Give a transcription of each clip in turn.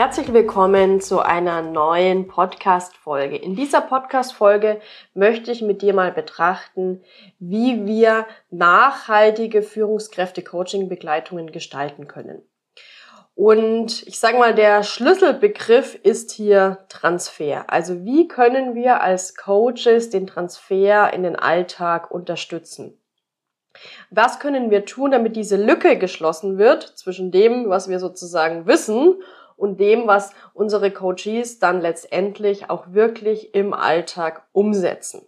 Herzlich willkommen zu einer neuen Podcast-Folge. In dieser Podcast-Folge möchte ich mit dir mal betrachten, wie wir nachhaltige Führungskräfte-Coaching-Begleitungen gestalten können. Und ich sage mal, der Schlüsselbegriff ist hier Transfer. Also wie können wir als Coaches den Transfer in den Alltag unterstützen? Was können wir tun, damit diese Lücke geschlossen wird zwischen dem, was wir sozusagen wissen und dem, was unsere Coaches dann letztendlich auch wirklich im Alltag umsetzen.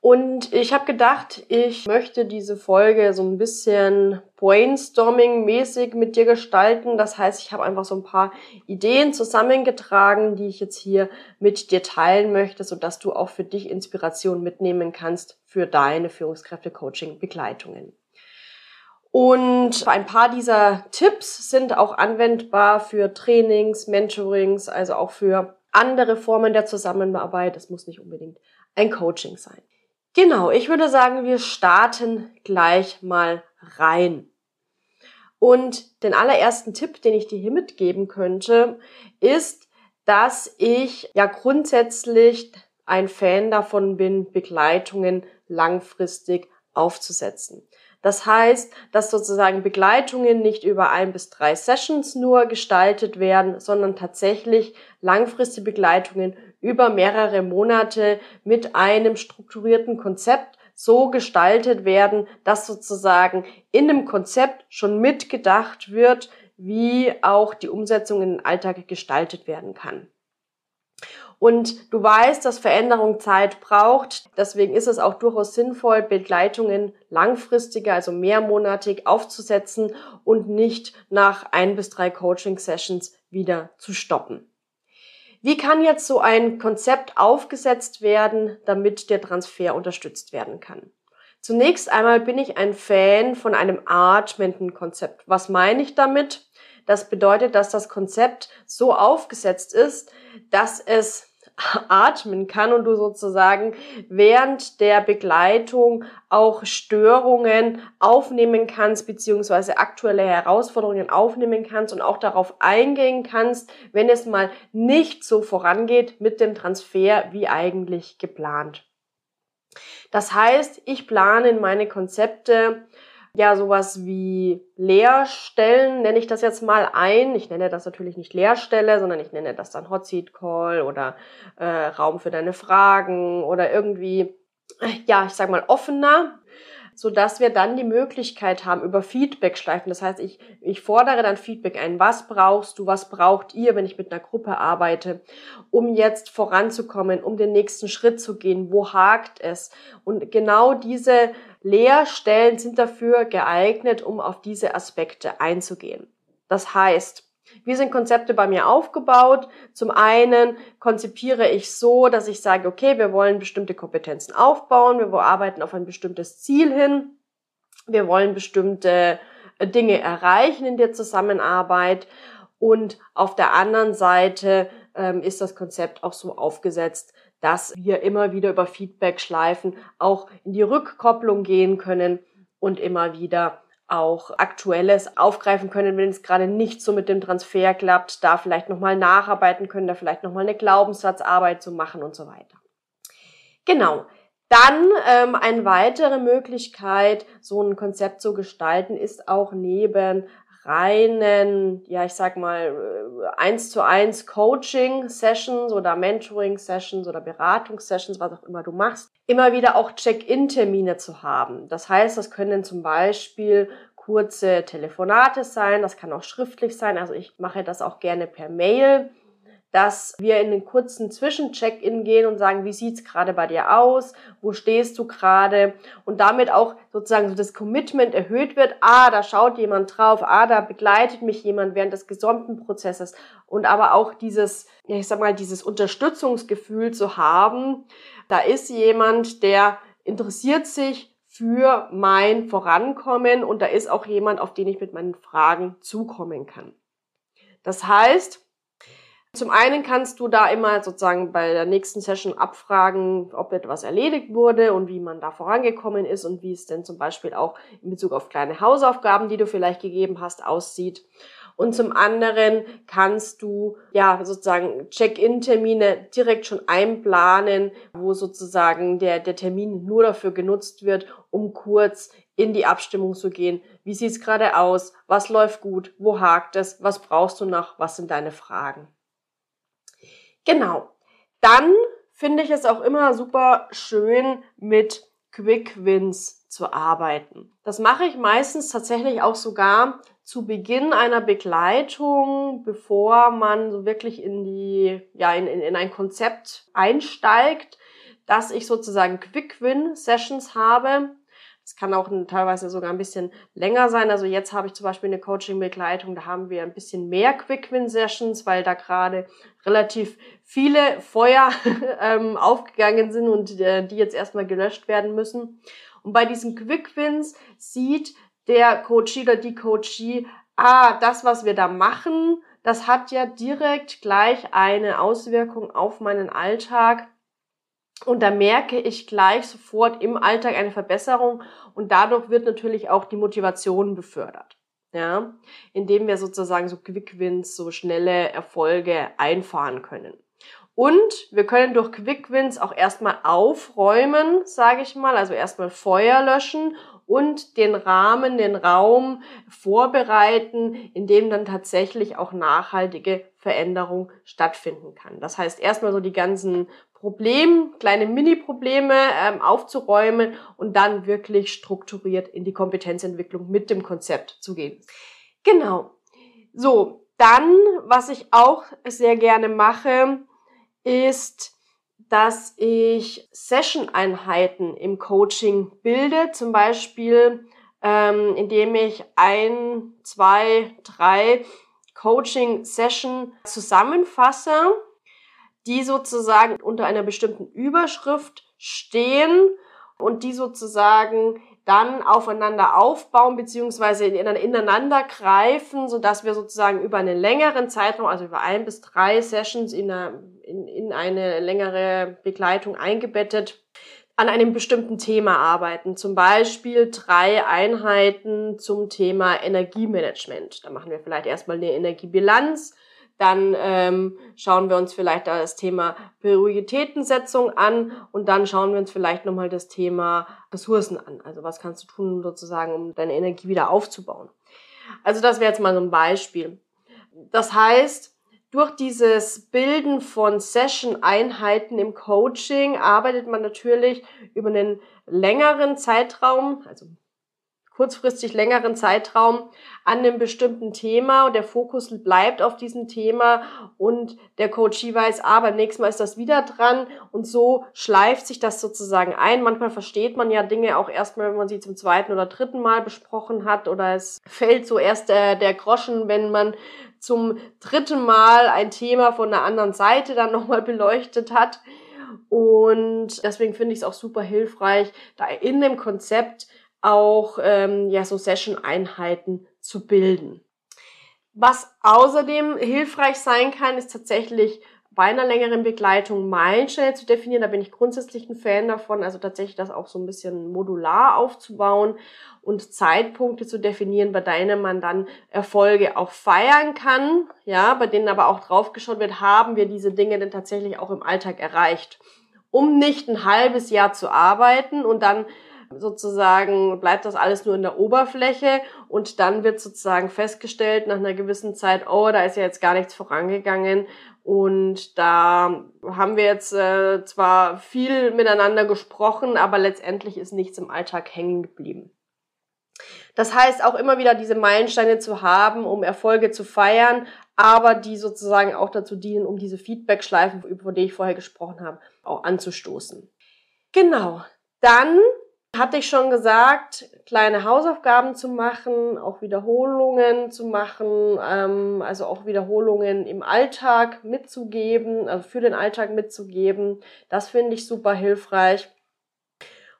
Und ich habe gedacht, ich möchte diese Folge so ein bisschen brainstorming-mäßig mit dir gestalten. Das heißt, ich habe einfach so ein paar Ideen zusammengetragen, die ich jetzt hier mit dir teilen möchte, sodass du auch für dich Inspiration mitnehmen kannst für deine Führungskräfte-Coaching-Begleitungen. Und ein paar dieser Tipps sind auch anwendbar für Trainings, Mentorings, also auch für andere Formen der Zusammenarbeit. Das muss nicht unbedingt ein Coaching sein. Genau, ich würde sagen, wir starten gleich mal rein. Und den allerersten Tipp, den ich dir hier mitgeben könnte, ist, dass ich ja grundsätzlich ein Fan davon bin, Begleitungen langfristig aufzusetzen. Das heißt, dass sozusagen Begleitungen nicht über ein bis drei Sessions nur gestaltet werden, sondern tatsächlich langfristige Begleitungen über mehrere Monate mit einem strukturierten Konzept so gestaltet werden, dass sozusagen in dem Konzept schon mitgedacht wird, wie auch die Umsetzung in den Alltag gestaltet werden kann. Und du weißt, dass Veränderung Zeit braucht. Deswegen ist es auch durchaus sinnvoll, Begleitungen langfristiger, also mehrmonatig aufzusetzen und nicht nach ein bis drei Coaching-Sessions wieder zu stoppen. Wie kann jetzt so ein Konzept aufgesetzt werden, damit der Transfer unterstützt werden kann? Zunächst einmal bin ich ein Fan von einem atmenden Konzept. Was meine ich damit? Das bedeutet, dass das Konzept so aufgesetzt ist, dass es atmen kann und du sozusagen während der Begleitung auch Störungen aufnehmen kannst, beziehungsweise aktuelle Herausforderungen aufnehmen kannst und auch darauf eingehen kannst, wenn es mal nicht so vorangeht mit dem Transfer wie eigentlich geplant. Das heißt, ich plane in meine Konzepte ja sowas wie Leerstellen, nenne ich das jetzt mal ein. Ich nenne das natürlich nicht Leerstelle, sondern ich nenne das dann Hot Seat Call oder äh, Raum für deine Fragen oder irgendwie, ja, ich sag mal offener so dass wir dann die Möglichkeit haben über Feedback schleifen. Das heißt, ich, ich fordere dann Feedback ein. Was brauchst du? Was braucht ihr, wenn ich mit einer Gruppe arbeite, um jetzt voranzukommen, um den nächsten Schritt zu gehen? Wo hakt es? Und genau diese Leerstellen sind dafür geeignet, um auf diese Aspekte einzugehen. Das heißt, wie sind Konzepte bei mir aufgebaut? Zum einen konzipiere ich so, dass ich sage, okay, wir wollen bestimmte Kompetenzen aufbauen, wir arbeiten auf ein bestimmtes Ziel hin, wir wollen bestimmte äh, Dinge erreichen in der Zusammenarbeit und auf der anderen Seite ähm, ist das Konzept auch so aufgesetzt, dass wir immer wieder über Feedback-Schleifen auch in die Rückkopplung gehen können und immer wieder auch Aktuelles aufgreifen können, wenn es gerade nicht so mit dem Transfer klappt, da vielleicht nochmal nacharbeiten können, da vielleicht nochmal eine Glaubenssatzarbeit zu machen und so weiter. Genau. Dann ähm, eine weitere Möglichkeit, so ein Konzept zu gestalten, ist auch neben reinen, ja, ich sag mal, eins zu eins Coaching-Sessions oder Mentoring-Sessions oder Beratungssessions, was auch immer du machst, immer wieder auch Check-in-Termine zu haben. Das heißt, das können zum Beispiel kurze Telefonate sein, das kann auch schriftlich sein, also ich mache das auch gerne per Mail dass wir in einen kurzen Zwischencheck-in gehen und sagen, wie sieht's gerade bei dir aus? Wo stehst du gerade? Und damit auch sozusagen so das Commitment erhöht wird. Ah, da schaut jemand drauf. Ah, da begleitet mich jemand während des gesamten Prozesses. Und aber auch dieses, ich sag mal, dieses Unterstützungsgefühl zu haben. Da ist jemand, der interessiert sich für mein Vorankommen und da ist auch jemand, auf den ich mit meinen Fragen zukommen kann. Das heißt, zum einen kannst du da immer sozusagen bei der nächsten Session abfragen, ob etwas erledigt wurde und wie man da vorangekommen ist und wie es denn zum Beispiel auch in Bezug auf kleine Hausaufgaben, die du vielleicht gegeben hast, aussieht. Und zum anderen kannst du ja sozusagen Check-in-Termine direkt schon einplanen, wo sozusagen der, der Termin nur dafür genutzt wird, um kurz in die Abstimmung zu gehen. Wie sieht's gerade aus? Was läuft gut? Wo hakt es? Was brauchst du noch? Was sind deine Fragen? Genau. Dann finde ich es auch immer super schön, mit Quick Wins zu arbeiten. Das mache ich meistens tatsächlich auch sogar zu Beginn einer Begleitung, bevor man so wirklich in die, ja, in, in, in ein Konzept einsteigt, dass ich sozusagen Quick Win Sessions habe, es kann auch teilweise sogar ein bisschen länger sein. Also jetzt habe ich zum Beispiel eine Coaching-Begleitung, da haben wir ein bisschen mehr Quick-Win-Sessions, weil da gerade relativ viele Feuer ähm, aufgegangen sind und äh, die jetzt erstmal gelöscht werden müssen. Und bei diesen Quick-Wins sieht der Coachee oder die Coachee, ah, das, was wir da machen, das hat ja direkt gleich eine Auswirkung auf meinen Alltag und da merke ich gleich sofort im Alltag eine Verbesserung und dadurch wird natürlich auch die Motivation befördert. Ja, indem wir sozusagen so Quick Wins, so schnelle Erfolge einfahren können. Und wir können durch Quick Wins auch erstmal aufräumen, sage ich mal, also erstmal Feuer löschen und den Rahmen, den Raum vorbereiten, in dem dann tatsächlich auch nachhaltige Veränderung stattfinden kann. Das heißt, erstmal so die ganzen Problem, kleine Mini-Probleme ähm, aufzuräumen und dann wirklich strukturiert in die Kompetenzentwicklung mit dem Konzept zu gehen. Genau. So, dann, was ich auch sehr gerne mache, ist, dass ich Session-Einheiten im Coaching bilde, zum Beispiel ähm, indem ich ein, zwei, drei Coaching-Session zusammenfasse die sozusagen unter einer bestimmten Überschrift stehen und die sozusagen dann aufeinander aufbauen beziehungsweise ineinander greifen, so dass wir sozusagen über einen längeren Zeitraum, also über ein bis drei Sessions in eine, in, in eine längere Begleitung eingebettet, an einem bestimmten Thema arbeiten. Zum Beispiel drei Einheiten zum Thema Energiemanagement. Da machen wir vielleicht erstmal eine Energiebilanz, dann ähm, schauen wir uns vielleicht das Thema Prioritätensetzung an und dann schauen wir uns vielleicht nochmal das Thema Ressourcen an. Also was kannst du tun sozusagen, um deine Energie wieder aufzubauen. Also das wäre jetzt mal so ein Beispiel. Das heißt, durch dieses Bilden von Session-Einheiten im Coaching arbeitet man natürlich über einen längeren Zeitraum, also kurzfristig längeren Zeitraum an einem bestimmten Thema und der Fokus bleibt auf diesem Thema und der Coachie weiß, ah, beim nächsten Mal ist das wieder dran und so schleift sich das sozusagen ein. Manchmal versteht man ja Dinge auch erstmal, wenn man sie zum zweiten oder dritten Mal besprochen hat oder es fällt so erst der, der Groschen, wenn man zum dritten Mal ein Thema von der anderen Seite dann nochmal beleuchtet hat. Und deswegen finde ich es auch super hilfreich, da in dem Konzept auch ähm, ja so Session-Einheiten zu bilden. Was außerdem hilfreich sein kann, ist tatsächlich bei einer längeren Begleitung Meilensteine zu definieren. Da bin ich grundsätzlich ein Fan davon, also tatsächlich das auch so ein bisschen modular aufzubauen und Zeitpunkte zu definieren, bei denen man dann Erfolge auch feiern kann, ja, bei denen aber auch draufgeschaut wird, haben wir diese Dinge denn tatsächlich auch im Alltag erreicht. Um nicht ein halbes Jahr zu arbeiten und dann sozusagen bleibt das alles nur in der Oberfläche und dann wird sozusagen festgestellt nach einer gewissen Zeit, oh, da ist ja jetzt gar nichts vorangegangen und da haben wir jetzt äh, zwar viel miteinander gesprochen, aber letztendlich ist nichts im Alltag hängen geblieben. Das heißt auch immer wieder diese Meilensteine zu haben, um Erfolge zu feiern, aber die sozusagen auch dazu dienen, um diese Feedback-Schleifen, über die ich vorher gesprochen habe, auch anzustoßen. Genau. Dann hatte ich schon gesagt, kleine Hausaufgaben zu machen, auch Wiederholungen zu machen, ähm, also auch Wiederholungen im Alltag mitzugeben, also für den Alltag mitzugeben. Das finde ich super hilfreich.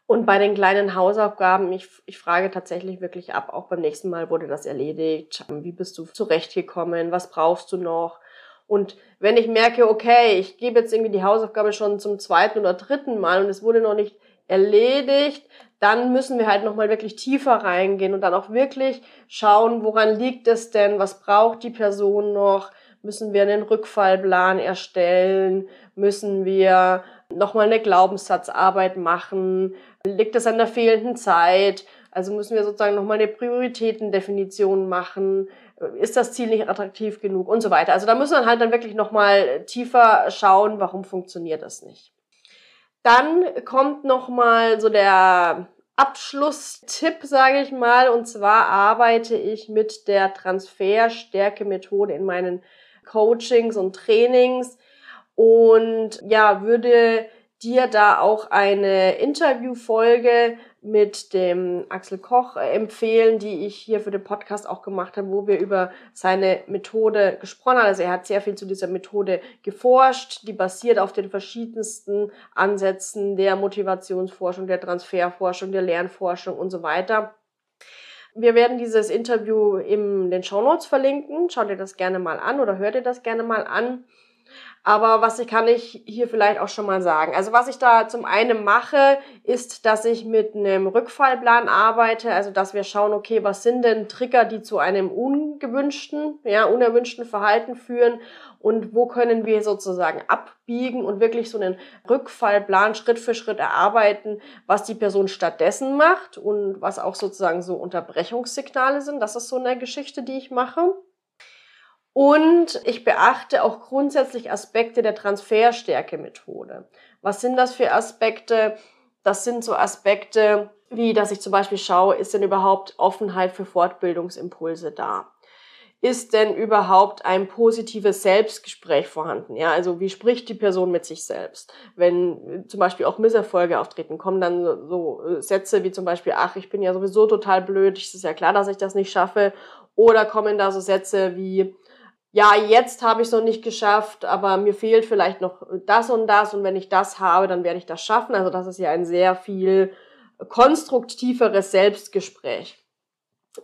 Und bei den kleinen Hausaufgaben, ich, ich frage tatsächlich wirklich ab, auch beim nächsten Mal wurde das erledigt. Wie bist du zurechtgekommen? Was brauchst du noch? Und wenn ich merke, okay, ich gebe jetzt irgendwie die Hausaufgabe schon zum zweiten oder dritten Mal und es wurde noch nicht erledigt, dann müssen wir halt nochmal wirklich tiefer reingehen und dann auch wirklich schauen, woran liegt es denn, was braucht die Person noch, müssen wir einen Rückfallplan erstellen, müssen wir nochmal eine Glaubenssatzarbeit machen, liegt es an der fehlenden Zeit, also müssen wir sozusagen nochmal eine Prioritätendefinition machen, ist das Ziel nicht attraktiv genug? Und so weiter. Also da müssen wir halt dann wirklich nochmal tiefer schauen, warum funktioniert das nicht. Dann kommt noch mal so der Abschlusstipp, sage ich mal, und zwar arbeite ich mit der Transferstärke-Methode in meinen Coachings und Trainings. Und ja, würde dir da auch eine Interviewfolge mit dem Axel Koch äh, empfehlen, die ich hier für den Podcast auch gemacht habe, wo wir über seine Methode gesprochen haben. Also er hat sehr viel zu dieser Methode geforscht, die basiert auf den verschiedensten Ansätzen der Motivationsforschung, der Transferforschung, der Lernforschung und so weiter. Wir werden dieses Interview in den Show Notes verlinken. Schaut dir das gerne mal an oder hört dir das gerne mal an. Aber was ich kann ich hier vielleicht auch schon mal sagen. Also was ich da zum einen mache, ist, dass ich mit einem Rückfallplan arbeite. Also dass wir schauen, okay, was sind denn Trigger, die zu einem ungewünschten, ja, unerwünschten Verhalten führen und wo können wir sozusagen abbiegen und wirklich so einen Rückfallplan Schritt für Schritt erarbeiten, was die Person stattdessen macht und was auch sozusagen so Unterbrechungssignale sind. Das ist so eine Geschichte, die ich mache. Und ich beachte auch grundsätzlich Aspekte der Transferstärke-Methode. Was sind das für Aspekte? Das sind so Aspekte, wie dass ich zum Beispiel schaue, ist denn überhaupt Offenheit für Fortbildungsimpulse da? Ist denn überhaupt ein positives Selbstgespräch vorhanden? Ja, also wie spricht die Person mit sich selbst? Wenn zum Beispiel auch Misserfolge auftreten, kommen dann so Sätze wie zum Beispiel, ach, ich bin ja sowieso total blöd, es ist ja klar, dass ich das nicht schaffe. Oder kommen da so Sätze wie, ja, jetzt habe ich es noch nicht geschafft, aber mir fehlt vielleicht noch das und das und wenn ich das habe, dann werde ich das schaffen. Also das ist ja ein sehr viel konstruktiveres Selbstgespräch.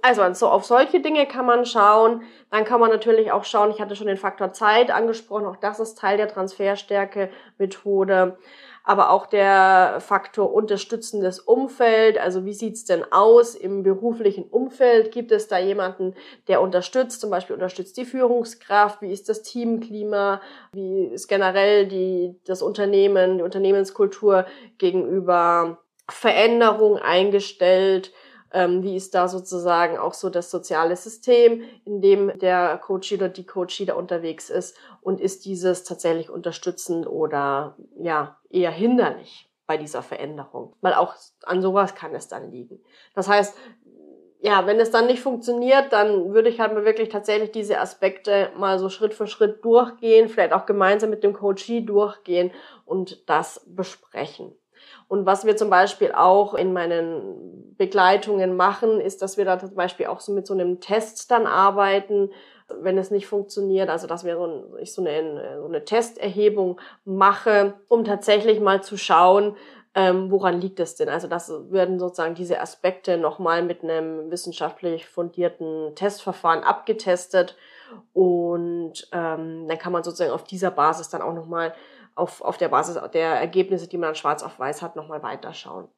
Also, also auf solche Dinge kann man schauen. Dann kann man natürlich auch schauen, ich hatte schon den Faktor Zeit angesprochen, auch das ist Teil der Transferstärke-Methode aber auch der Faktor unterstützendes Umfeld. Also wie sieht's denn aus im beruflichen Umfeld? Gibt es da jemanden, der unterstützt, zum Beispiel unterstützt die Führungskraft? Wie ist das Teamklima? Wie ist generell die, das Unternehmen, die Unternehmenskultur gegenüber Veränderung eingestellt? Ähm, wie ist da sozusagen auch so das soziale System, in dem der Coach oder die Coachie da unterwegs ist und ist dieses tatsächlich unterstützend oder ja eher hinderlich bei dieser Veränderung, weil auch an sowas kann es dann liegen. Das heißt, ja, wenn es dann nicht funktioniert, dann würde ich halt mal wirklich tatsächlich diese Aspekte mal so Schritt für Schritt durchgehen, vielleicht auch gemeinsam mit dem Coachie durchgehen und das besprechen. Und was wir zum Beispiel auch in meinen Begleitungen machen, ist, dass wir da zum Beispiel auch so mit so einem Test dann arbeiten, wenn es nicht funktioniert. Also, dass wir so, ein, ich so eine, so eine Testerhebung mache, um tatsächlich mal zu schauen, ähm, woran liegt es denn? Also das werden sozusagen diese Aspekte nochmal mit einem wissenschaftlich fundierten Testverfahren abgetestet und ähm, dann kann man sozusagen auf dieser Basis dann auch nochmal auf, auf der Basis der Ergebnisse, die man dann schwarz auf weiß hat, nochmal weiterschauen.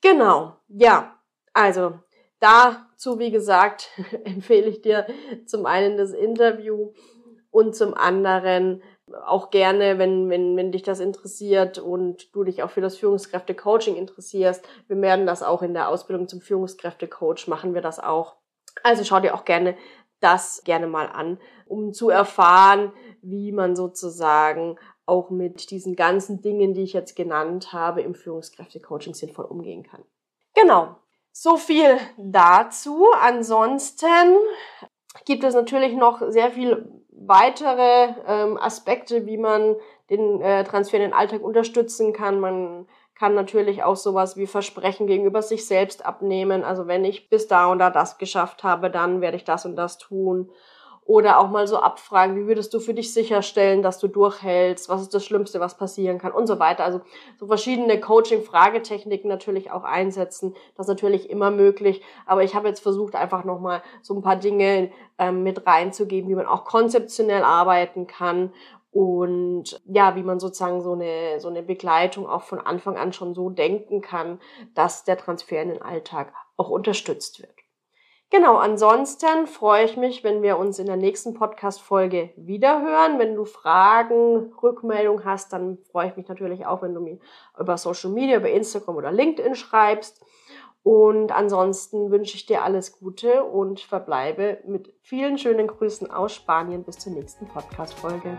Genau, ja, also dazu, wie gesagt, empfehle ich dir zum einen das Interview und zum anderen auch gerne, wenn, wenn, wenn dich das interessiert und du dich auch für das Führungskräfte-Coaching interessierst. Wir werden das auch in der Ausbildung zum Führungskräfte-Coach machen wir das auch. Also schau dir auch gerne das gerne mal an, um zu erfahren, wie man sozusagen auch mit diesen ganzen Dingen, die ich jetzt genannt habe, im Führungskräfte-Coaching sinnvoll umgehen kann. Genau. So viel dazu. Ansonsten gibt es natürlich noch sehr viel weitere ähm, Aspekte, wie man den äh, Transfer in den Alltag unterstützen kann. Man kann natürlich auch sowas wie Versprechen gegenüber sich selbst abnehmen. Also wenn ich bis da und da das geschafft habe, dann werde ich das und das tun. Oder auch mal so abfragen, wie würdest du für dich sicherstellen, dass du durchhältst? Was ist das Schlimmste, was passieren kann? Und so weiter. Also so verschiedene Coaching-Fragetechniken natürlich auch einsetzen. Das ist natürlich immer möglich. Aber ich habe jetzt versucht, einfach nochmal so ein paar Dinge ähm, mit reinzugeben, wie man auch konzeptionell arbeiten kann und ja, wie man sozusagen so eine, so eine Begleitung auch von Anfang an schon so denken kann, dass der Transfer in den Alltag auch unterstützt wird. Genau, ansonsten freue ich mich, wenn wir uns in der nächsten Podcast-Folge wiederhören. Wenn du Fragen, Rückmeldung hast, dann freue ich mich natürlich auch, wenn du mir über Social Media, über Instagram oder LinkedIn schreibst. Und ansonsten wünsche ich dir alles Gute und verbleibe mit vielen schönen Grüßen aus Spanien bis zur nächsten Podcast-Folge.